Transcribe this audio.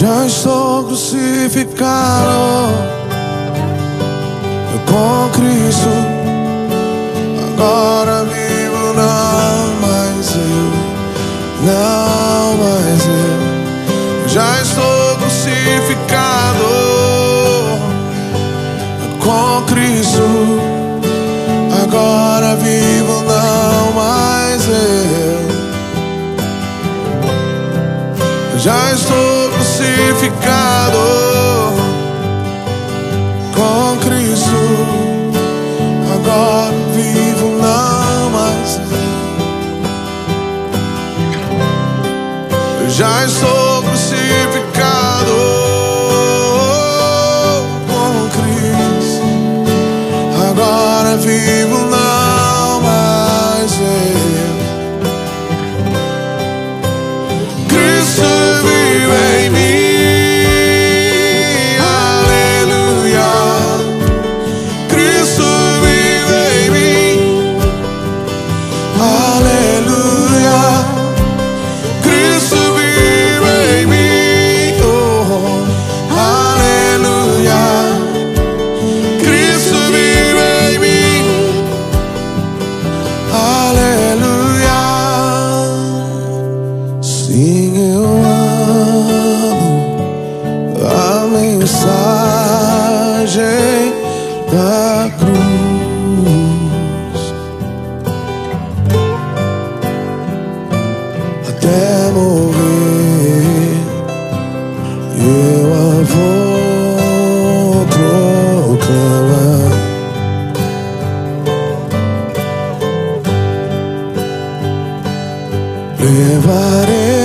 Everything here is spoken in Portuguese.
Já estou crucificado com Cristo. Agora vivo não mais eu, não mais eu. Já estou crucificado com Cristo. Agora vivo não mais eu. Já estou crucificado com Cristo. Agora vivo não mais eu. Já estou crucificado com Cristo. Agora vivo da cruz. Até morrer, eu a vou proclamar. Levarei